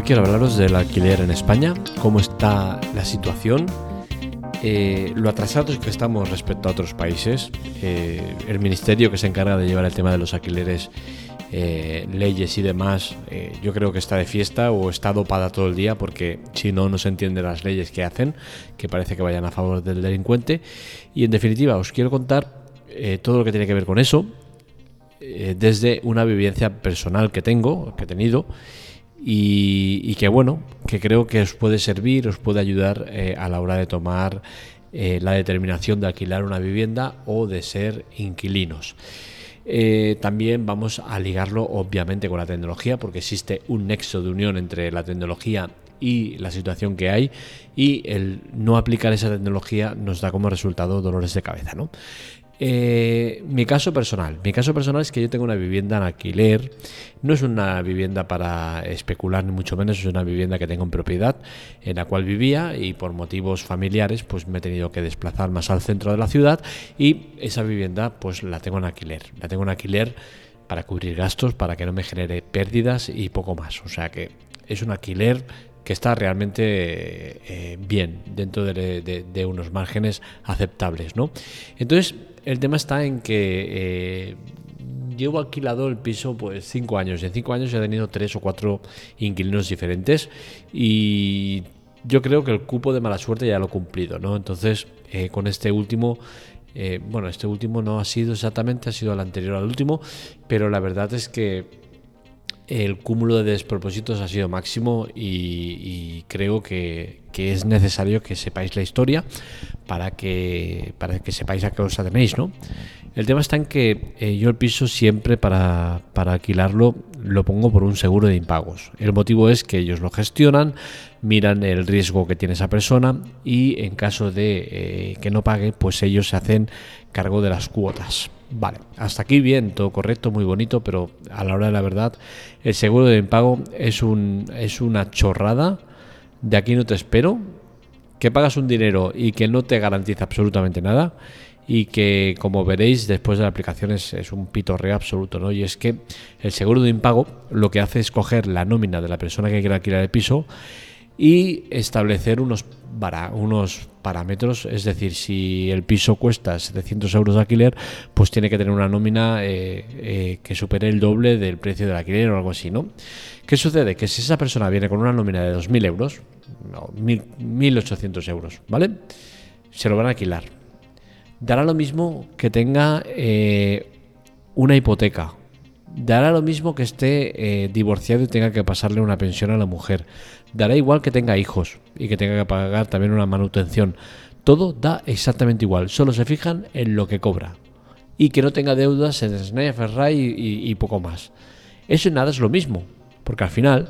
Hoy quiero hablaros del alquiler en España, cómo está la situación, eh, lo atrasados que estamos respecto a otros países. Eh, el ministerio que se encarga de llevar el tema de los alquileres, eh, leyes y demás, yo creo que está de fiesta o está dopada todo el día porque si no, no se entienden las leyes que hacen, que parece que vayan a favor del delincuente. Y en definitiva, os quiero contar todo lo que tiene que ver con eso, desde una vivencia personal que tengo, que he tenido y, que bueno, que creo que os puede servir, os puede ayudar eh, a la hora de tomar eh, la determinación de alquilar una vivienda o de ser inquilinos. Eh, también vamos a ligarlo obviamente con la tecnología porque existe un nexo de unión entre la tecnología y la situación que hay y el no aplicar esa tecnología nos da como resultado dolores de cabeza. ¿no? Eh, mi caso personal. Mi caso personal es que yo tengo una vivienda en alquiler. No es una vivienda para especular, ni mucho menos. Es una vivienda que tengo en propiedad, en la cual vivía y por motivos familiares, pues me he tenido que desplazar más al centro de la ciudad y esa vivienda, pues la tengo en alquiler. La tengo en alquiler para cubrir gastos, para que no me genere pérdidas y poco más. O sea que es un alquiler que está realmente eh, bien dentro de, unos márgenes aceptables, ¿no? Entonces, el tema está en que eh, llevo alquilado el piso pues cinco años. En cinco años he tenido tres o cuatro inquilinos diferentes y yo creo que el cupo de mala suerte ya lo he cumplido, ¿no? Entonces, eh, con este último, bueno, este último no ha sido exactamente, ha sido el anterior al último, pero la verdad es que el cúmulo de despropósitos ha sido máximo y, creo que, es necesario que sepáis la historia para que, para que sepáis a qué os atenéis, ¿no? El tema está en que eh, yo el piso siempre para, alquilarlo lo pongo por un seguro de impagos. El motivo es que ellos lo gestionan, miran el riesgo que tiene esa persona y en caso de eh, que no pague, pues ellos se hacen cargo de las cuotas. Vale, hasta aquí bien, todo correcto, muy bonito, pero a la hora de la verdad, el seguro de impago es, un, es una chorrada. De aquí no te espero. Que pagas un dinero y que no te garantiza absolutamente nada. Y que, como veréis, después de la aplicación es, un pitorreo absoluto, ¿no? Y es que el seguro de impago lo que hace es coger la nómina de la persona que quiere alquilar el piso y establecer unos, unos parámetros, es decir, si el piso cuesta 700 euros de alquiler, pues tiene que tener una nómina eh, eh, que supere el doble del precio del alquiler o algo así, ¿no? ¿Qué sucede? Que si esa persona viene con una nómina de 2.000 euros, no, 1.800 euros, ¿vale? Se lo van a alquilar. Dará lo mismo que tenga eh, una hipoteca Dará lo mismo que esté eh, divorciado y tenga que pasarle una pensión a la mujer. Dará igual que tenga hijos y que tenga que pagar también una manutención. Todo da exactamente igual. Solo se fijan en lo que cobra. Y que no tenga deudas en Snaya Ferrari y, poco más. Eso y nada es lo mismo. Porque al final,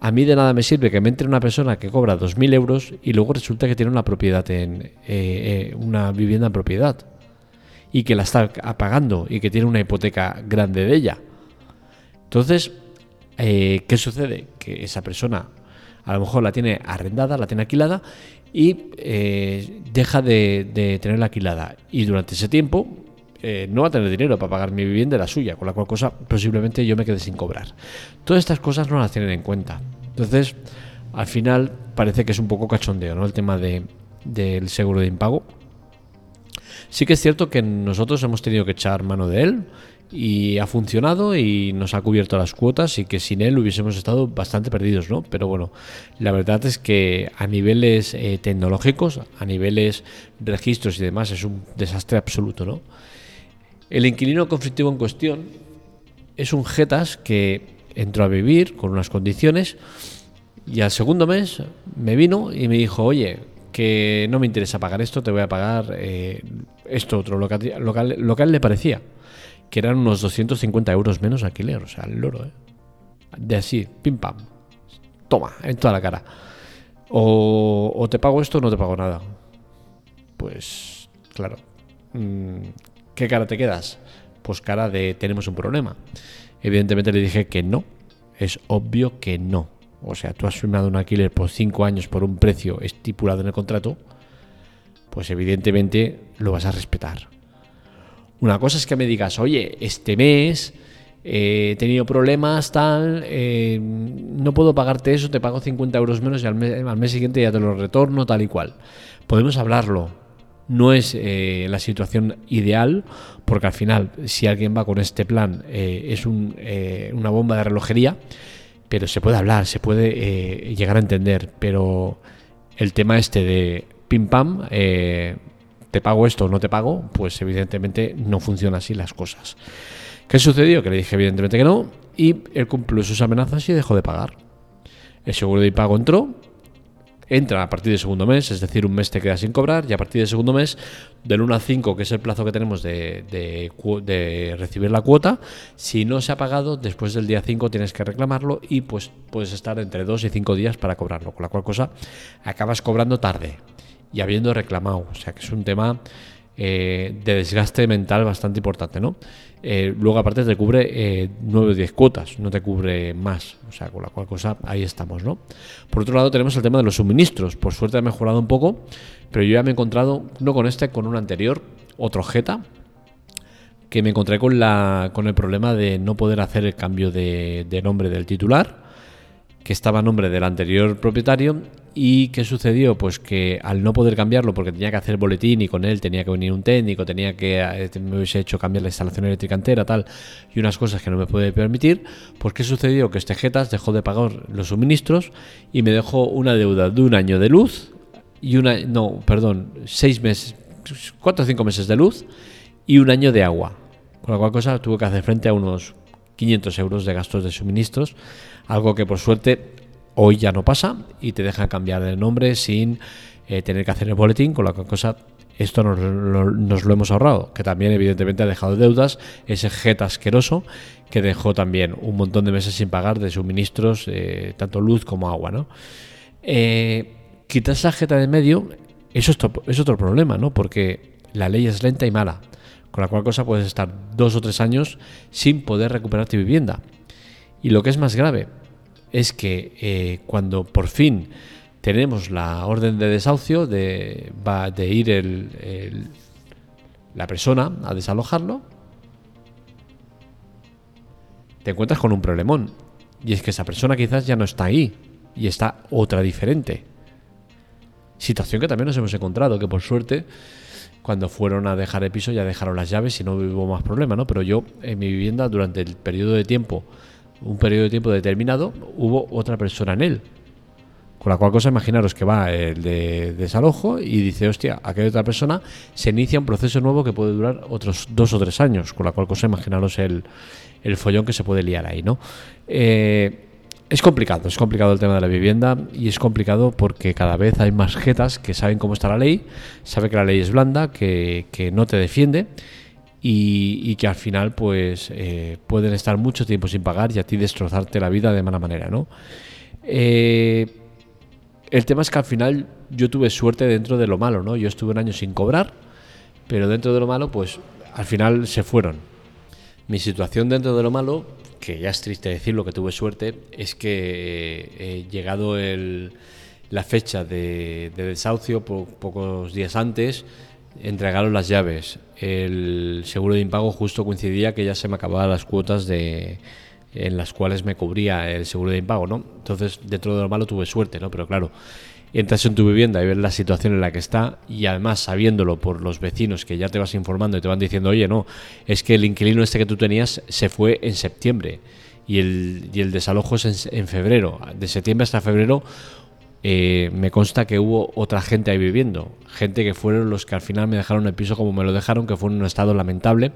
a mí de nada me sirve que me entre una persona que cobra 2.000 euros y luego resulta que tiene una propiedad en eh, eh, una vivienda en propiedad y que la está pagando y que tiene una hipoteca grande de ella. Entonces, eh, ¿qué sucede? Que esa persona a lo mejor la tiene arrendada, la tiene alquilada y eh, deja de, tenerla alquilada. Y durante ese tiempo eh, no va a tener dinero para pagar mi vivienda la suya, con la cual cosa posiblemente yo me quede sin cobrar. Todas estas cosas no las tienen en cuenta. Entonces, al final parece que es un poco cachondeo, ¿no? El tema de, del seguro de impago Sí que es cierto que nosotros hemos tenido que echar mano de él y ha funcionado y nos ha cubierto las cuotas y que sin él hubiésemos estado bastante perdidos, ¿no? Pero bueno, la verdad es que a niveles eh, tecnológicos, a niveles registros y demás, es un desastre absoluto, ¿no? El inquilino conflictivo en cuestión es un jetas que entró a vivir con unas condiciones y al segundo mes me vino y me dijo, oye, que no me interesa pagar esto, te voy a pagar eh, esto otro, lo que, lo, que, le parecía, que eran unos 250 euros menos alquiler, o sea, el loro, ¿eh? De así, pim pam, toma, en toda la cara. O, te pago esto o no te pago nada. Pues, claro. Mm, ¿Qué cara te quedas? Pues cara de tenemos un problema. Evidentemente le dije que no. Es obvio que no o sea, tú has firmado un alquiler por 5 años por un precio estipulado en el contrato, pues evidentemente lo vas a respetar. Una cosa es que me digas, oye, este mes he tenido problemas, tal, eh, no puedo pagarte eso, te pago 50 euros menos y al mes, al mes siguiente ya te lo retorno, tal y cual. Podemos hablarlo. No es eh, la situación ideal, porque al final, si alguien va con este plan, eh, es un, una bomba de relojería, pero se puede hablar, se puede llegar a entender. Pero el tema este de pim pam, te pago esto o no te pago, pues evidentemente no funciona así las cosas. ¿Qué sucedió? Que le dije evidentemente que no y él cumplió sus amenazas y dejó de pagar. El seguro de impago entró, entra a partir del segundo mes, es decir, un mes te queda sin cobrar y a partir del segundo mes, del 1 a 5, que es el plazo que tenemos de, recibir la cuota, si no se ha pagado, después del día 5 tienes que reclamarlo y pues puedes estar entre 2 y 5 días para cobrarlo, con la cual cosa acabas cobrando tarde y habiendo reclamado, o sea que es un tema eh, de desgaste mental bastante importante, ¿no? Eh, luego aparte te cubre eh, 9 o 10 cuotas, no te cubre más, o sea, con la cual cosa ahí estamos, ¿no? Por otro lado tenemos el tema de los suministros, por suerte ha mejorado un poco, pero yo ya me he encontrado, no con este, con un anterior, otro Jeta, que me encontré con, la, con el problema de no poder hacer el cambio de, de nombre del titular, que estaba a nombre del anterior propietario ¿Y qué sucedió? Pues que al no poder cambiarlo, porque tenía que hacer boletín y con él tenía que venir un técnico, tenía que eh, me hubiese hecho cambiar la instalación eléctrica entera, tal, y unas cosas que no me puede permitir, pues ¿qué sucedió? Que este Jetas dejó de pagar los suministros y me dejó una deuda de un año de luz y una, no, perdón, seis meses, cuatro o cinco meses de luz y un año de agua. Con la cual cosa tuve que hacer frente a unos 500 euros de gastos de suministros, algo que por suerte Hoy ya no pasa y te dejan cambiar de nombre sin eh, tener que hacer el boletín, con la cosa esto nos lo, hemos ahorrado, que también evidentemente ha dejado deudas, ese jet asqueroso que dejó también un montón de meses sin pagar de suministros, eh, tanto luz como agua. ¿no? Eh, quitar esa jeta de medio eso es, es otro problema, ¿no? porque la ley es lenta y mala, con la cual cosa puedes estar dos o tres años sin poder recuperar tu vivienda. Y lo que es más grave, es que eh, cuando por fin tenemos la orden de desahucio, de, va de ir el, la persona a desalojarlo, te encuentras con un problemón. Y es que esa persona quizás ya no está ahí y está otra diferente. Situación que también nos hemos encontrado, que por suerte cuando fueron a dejar el piso ya dejaron las llaves y no hubo más problema, ¿no? Pero yo en mi vivienda durante el periodo de tiempo un periodo de tiempo determinado, hubo otra persona en él. Con la cual cosa, imaginaros que va el de desalojo y dice, hostia, aquí hay otra persona, se inicia un proceso nuevo que puede durar otros dos o tres años. Con la cual cosa, imaginaros el, el follón que se puede liar ahí, ¿no? Eh, es complicado, es complicado el tema de la vivienda y es complicado porque cada vez hay más jetas que saben cómo está la ley, sabe que la ley es blanda, que, que no te defiende y, que al final pues eh, pueden estar mucho tiempo sin pagar y a ti destrozarte la vida de mala manera, ¿no? Eh, el tema es que al final yo tuve suerte dentro de lo malo, ¿no? Yo estuve un año sin cobrar, pero dentro de lo malo pues al final se fueron. Mi situación dentro de lo malo, que ya es triste decirlo que tuve suerte, es que he llegado el, la fecha de, desahucio pocos días antes, entregaron las llaves. El seguro de impago justo coincidía que ya se me acababan las cuotas de en las cuales me cubría el seguro de impago, ¿no? Entonces, dentro de lo malo tuve suerte, ¿no? Pero claro, entras en tu vivienda y ves la situación en la que está y además sabiéndolo por los vecinos que ya te vas informando y te van diciendo, oye, no, es que el inquilino este que tú tenías se fue en septiembre y el, y el desalojo es en, en febrero. De septiembre hasta febrero eh, me consta que hubo otra gente ahí viviendo, gente que fueron los que al final me dejaron el piso como me lo dejaron, que fue en un estado lamentable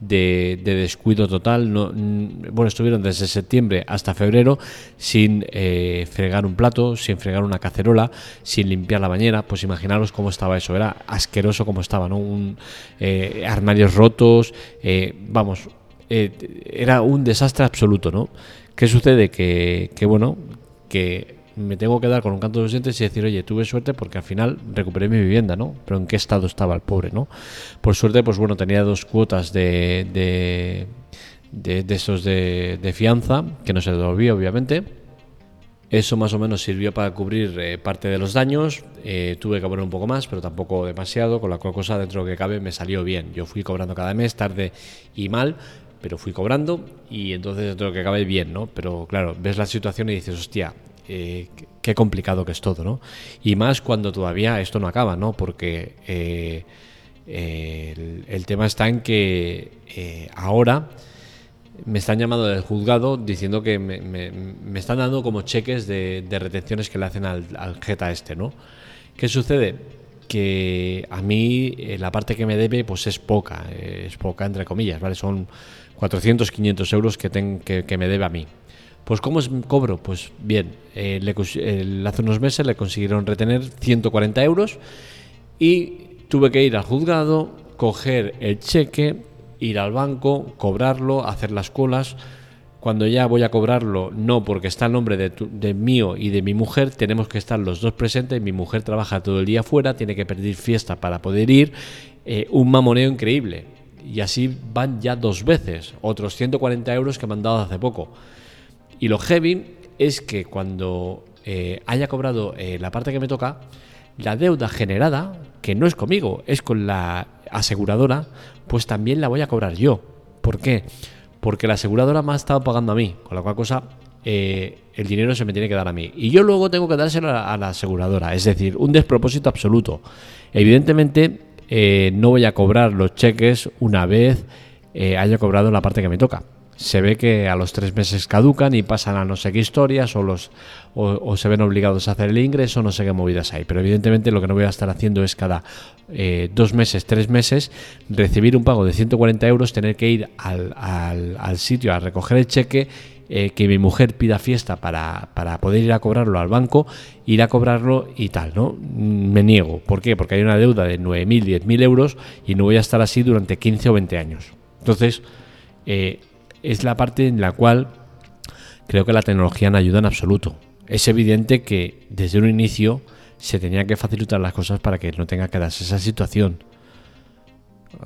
de, descuido total. No, bueno, estuvieron desde septiembre hasta febrero sin eh, fregar un plato, sin fregar una cacerola, sin limpiar la bañera. Pues imaginaros cómo estaba eso, era asqueroso como estaba, ¿no? Un, eh, armarios rotos, vamos, era un desastre absoluto, ¿no? ¿Qué sucede? Que, que bueno, que me tengo que dar con un canto de los dientes y decir, oye, tuve suerte porque al final recuperé mi vivienda, ¿no? Pero en qué estado estaba el pobre, ¿no? Por suerte, pues bueno, tenía dos cuotas de, de, de, esos de, de, fianza, que no se devolvía, obviamente. Eso más o menos sirvió para cubrir eh, parte de los daños. Eh, tuve que poner un poco más, pero tampoco demasiado, con la cual cosa dentro de que cabe me salió bien. Yo fui cobrando cada mes, tarde y mal, pero fui cobrando y entonces todo lo que acabe bien, ¿no? Pero claro, ves la situación y dices, hostia, eh, qué complicado que es todo, ¿no? Y más cuando todavía esto no acaba, ¿no? Porque eh, el, tema está en que eh, ahora me están llamando del juzgado diciendo que me, están dando como cheques de, retenciones que le hacen al, al Jeta este, ¿no? ¿Qué sucede? Que a mí la parte que me debe pues es poca, es poca entre comillas, ¿vale? Son 400, 500 euros que, que, me debe a mí. Pues ¿cómo es cobro? Pues bien, eh, hace unos meses le consiguieron retener 140 euros y tuve que ir al juzgado, coger el cheque, ir al banco, cobrarlo, hacer las colas. Cuando ya voy a cobrarlo, no porque está el nombre de, mío y de mi mujer, tenemos que estar los dos presentes. Mi mujer trabaja todo el día fuera, tiene que pedir fiesta para poder ir. Eh, un mamoneo increíble y así van ya dos veces, otros 140 euros que me han dado hace poco. Y lo heavy es que cuando eh, haya cobrado eh, la parte que me toca, la deuda generada, que no es conmigo, es con la aseguradora, pues también la voy a cobrar yo. ¿Por qué? Porque la aseguradora me ha estado pagando a mí, con la cual cosa eh, el dinero se me tiene que dar a mí. Y yo luego tengo que dárselo a la aseguradora, es decir, un despropósito absoluto. Evidentemente, no voy a cobrar los cheques una vez haya cobrado la parte que me toca. Se ve que a los tres meses caducan y pasan a no sé qué historias o, los, o, se ven obligados a hacer el ingreso, no sé qué movidas hay. Pero evidentemente lo que no voy a estar haciendo es cada eh, dos meses, tres meses, recibir un pago de 140 euros, tener que ir al, al, al sitio a recoger el cheque eh, que mi mujer pida fiesta para, poder ir a cobrarlo al banco, ir a cobrarlo y tal, ¿no? Me niego. ¿Por qué? Porque hay una deuda de 9.000, 10.000 euros y no voy a estar así durante 15 o 20 años. Entonces, eh, es la parte en la cual creo que la tecnología no ayuda en absoluto. Es evidente que desde un inicio se tenía que facilitar las cosas para que no tenga que darse esa situación.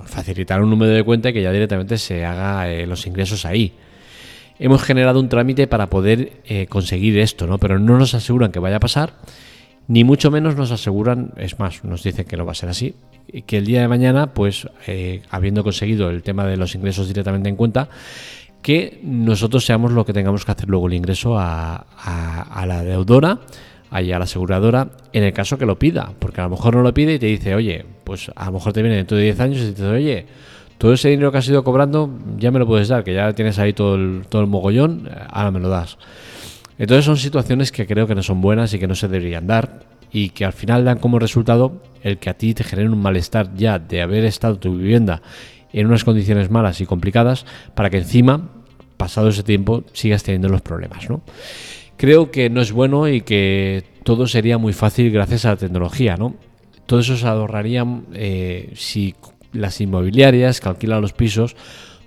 Facilitar un número de cuenta y que ya directamente se haga eh, los ingresos ahí hemos generado un trámite para poder eh, conseguir esto, ¿no? Pero no nos aseguran que vaya a pasar, ni mucho menos nos aseguran, es más, nos dicen que no va a ser así, que el día de mañana, pues eh, habiendo conseguido el tema de los ingresos directamente en cuenta, que nosotros seamos lo que tengamos que hacer luego el ingreso a, la deudora, a la aseguradora, en el caso que lo pida, porque a lo mejor no lo pide y te dice, oye, pues a lo mejor te viene dentro de 10 años y te dice, oye, todo ese dinero que has ido cobrando ya me lo puedes dar, que ya tienes ahí todo el, todo el mogollón, ahora me lo das. Entonces son situaciones que creo que no son buenas y que no se deberían dar y que al final dan como resultado el que a ti te genere un malestar ya de haber estado tu vivienda en unas condiciones malas y complicadas para que encima, pasado ese tiempo, sigas teniendo los problemas. ¿no? Creo que no es bueno y que todo sería muy fácil gracias a la tecnología. ¿no? Todo eso se ahorraría eh, si las inmobiliarias que alquilan los pisos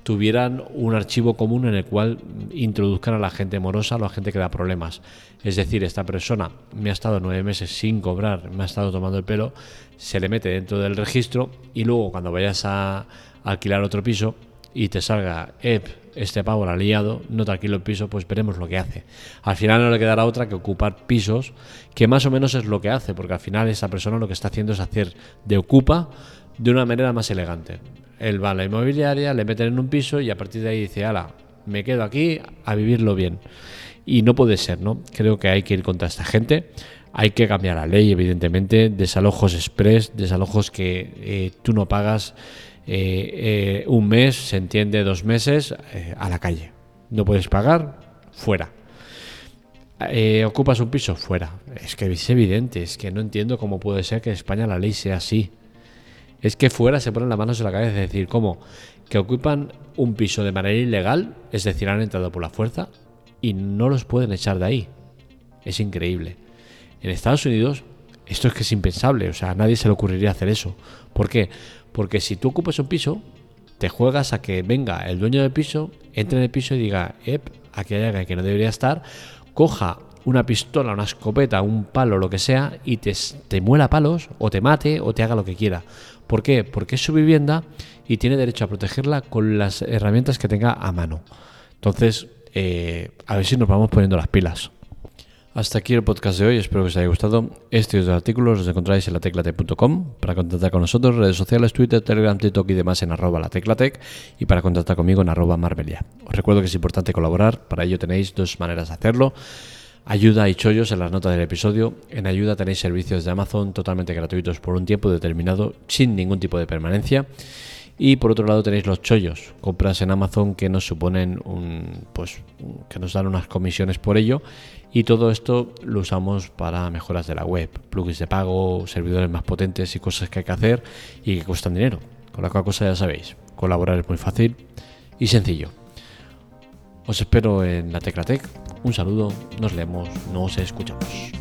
tuvieran un archivo común en el cual introduzcan a la gente morosa a la gente que da problemas. Es decir, esta persona me ha estado nueve meses sin cobrar, me ha estado tomando el pelo, se le mete dentro del registro y luego cuando vayas a alquilar otro piso y te salga, Ep, este pavo lo ha liado, no te alquilo el piso, pues veremos lo que hace. Al final no le quedará otra que ocupar pisos, que más o menos es lo que hace, porque al final esa persona lo que está haciendo es hacer de ocupa de una manera más elegante. Él va a la inmobiliaria, le meten en un piso y a partir de ahí dice, ala, me quedo aquí a vivirlo bien. Y no puede ser, ¿no? Creo que hay que ir contra esta gente. Hay que cambiar la ley, evidentemente. Desalojos express, desalojos que eh, tú no pagas eh, eh, un mes, se entiende dos meses, a la calle. No puedes pagar, fuera. ¿Ocupas un piso? Fuera. Es que es evidente, es que no entiendo cómo puede ser que en España la ley sea así es que fuera se ponen las manos en la cabeza, es decir, ¿cómo? Que ocupan un piso de manera ilegal, es decir, han entrado por la fuerza y no los pueden echar de ahí. Es increíble. En Estados Unidos esto es que es impensable, o sea, a nadie se le ocurriría hacer eso. ¿Por qué? Porque si tú ocupas un piso, te juegas a que venga el dueño del piso, entre en el piso y diga, Ep, aquí hay alguien que no debería estar, coja una pistola, una escopeta, un palo, lo que sea, y te, te muela palos, o te mate, o te haga lo que quiera. ¿Por qué? Porque es su vivienda y tiene derecho a protegerla con las herramientas que tenga a mano. Entonces, eh, a ver si nos vamos poniendo las pilas. Hasta aquí el podcast de hoy, espero que os haya gustado. Este y otros artículos los encontráis en lateclate.com. Para contactar con nosotros, redes sociales, Twitter, Telegram, TikTok y demás en arroba lateclatec y para contactar conmigo en arroba marbelia. Os recuerdo que es importante colaborar, para ello tenéis dos maneras de hacerlo. Ayuda y chollos en las notas del episodio. En ayuda tenéis servicios de Amazon totalmente gratuitos por un tiempo determinado, sin ningún tipo de permanencia. Y por otro lado tenéis los chollos, compras en Amazon que nos suponen un, pues que nos dan unas comisiones por ello y todo esto lo usamos para mejoras de la web, plugins de pago, servidores más potentes y cosas que hay que hacer y que cuestan dinero. Con la cual cosa ya sabéis, colaborar es muy fácil y sencillo. Os espero en la Teclatec. Un saludo, nos leemos, nos escuchamos.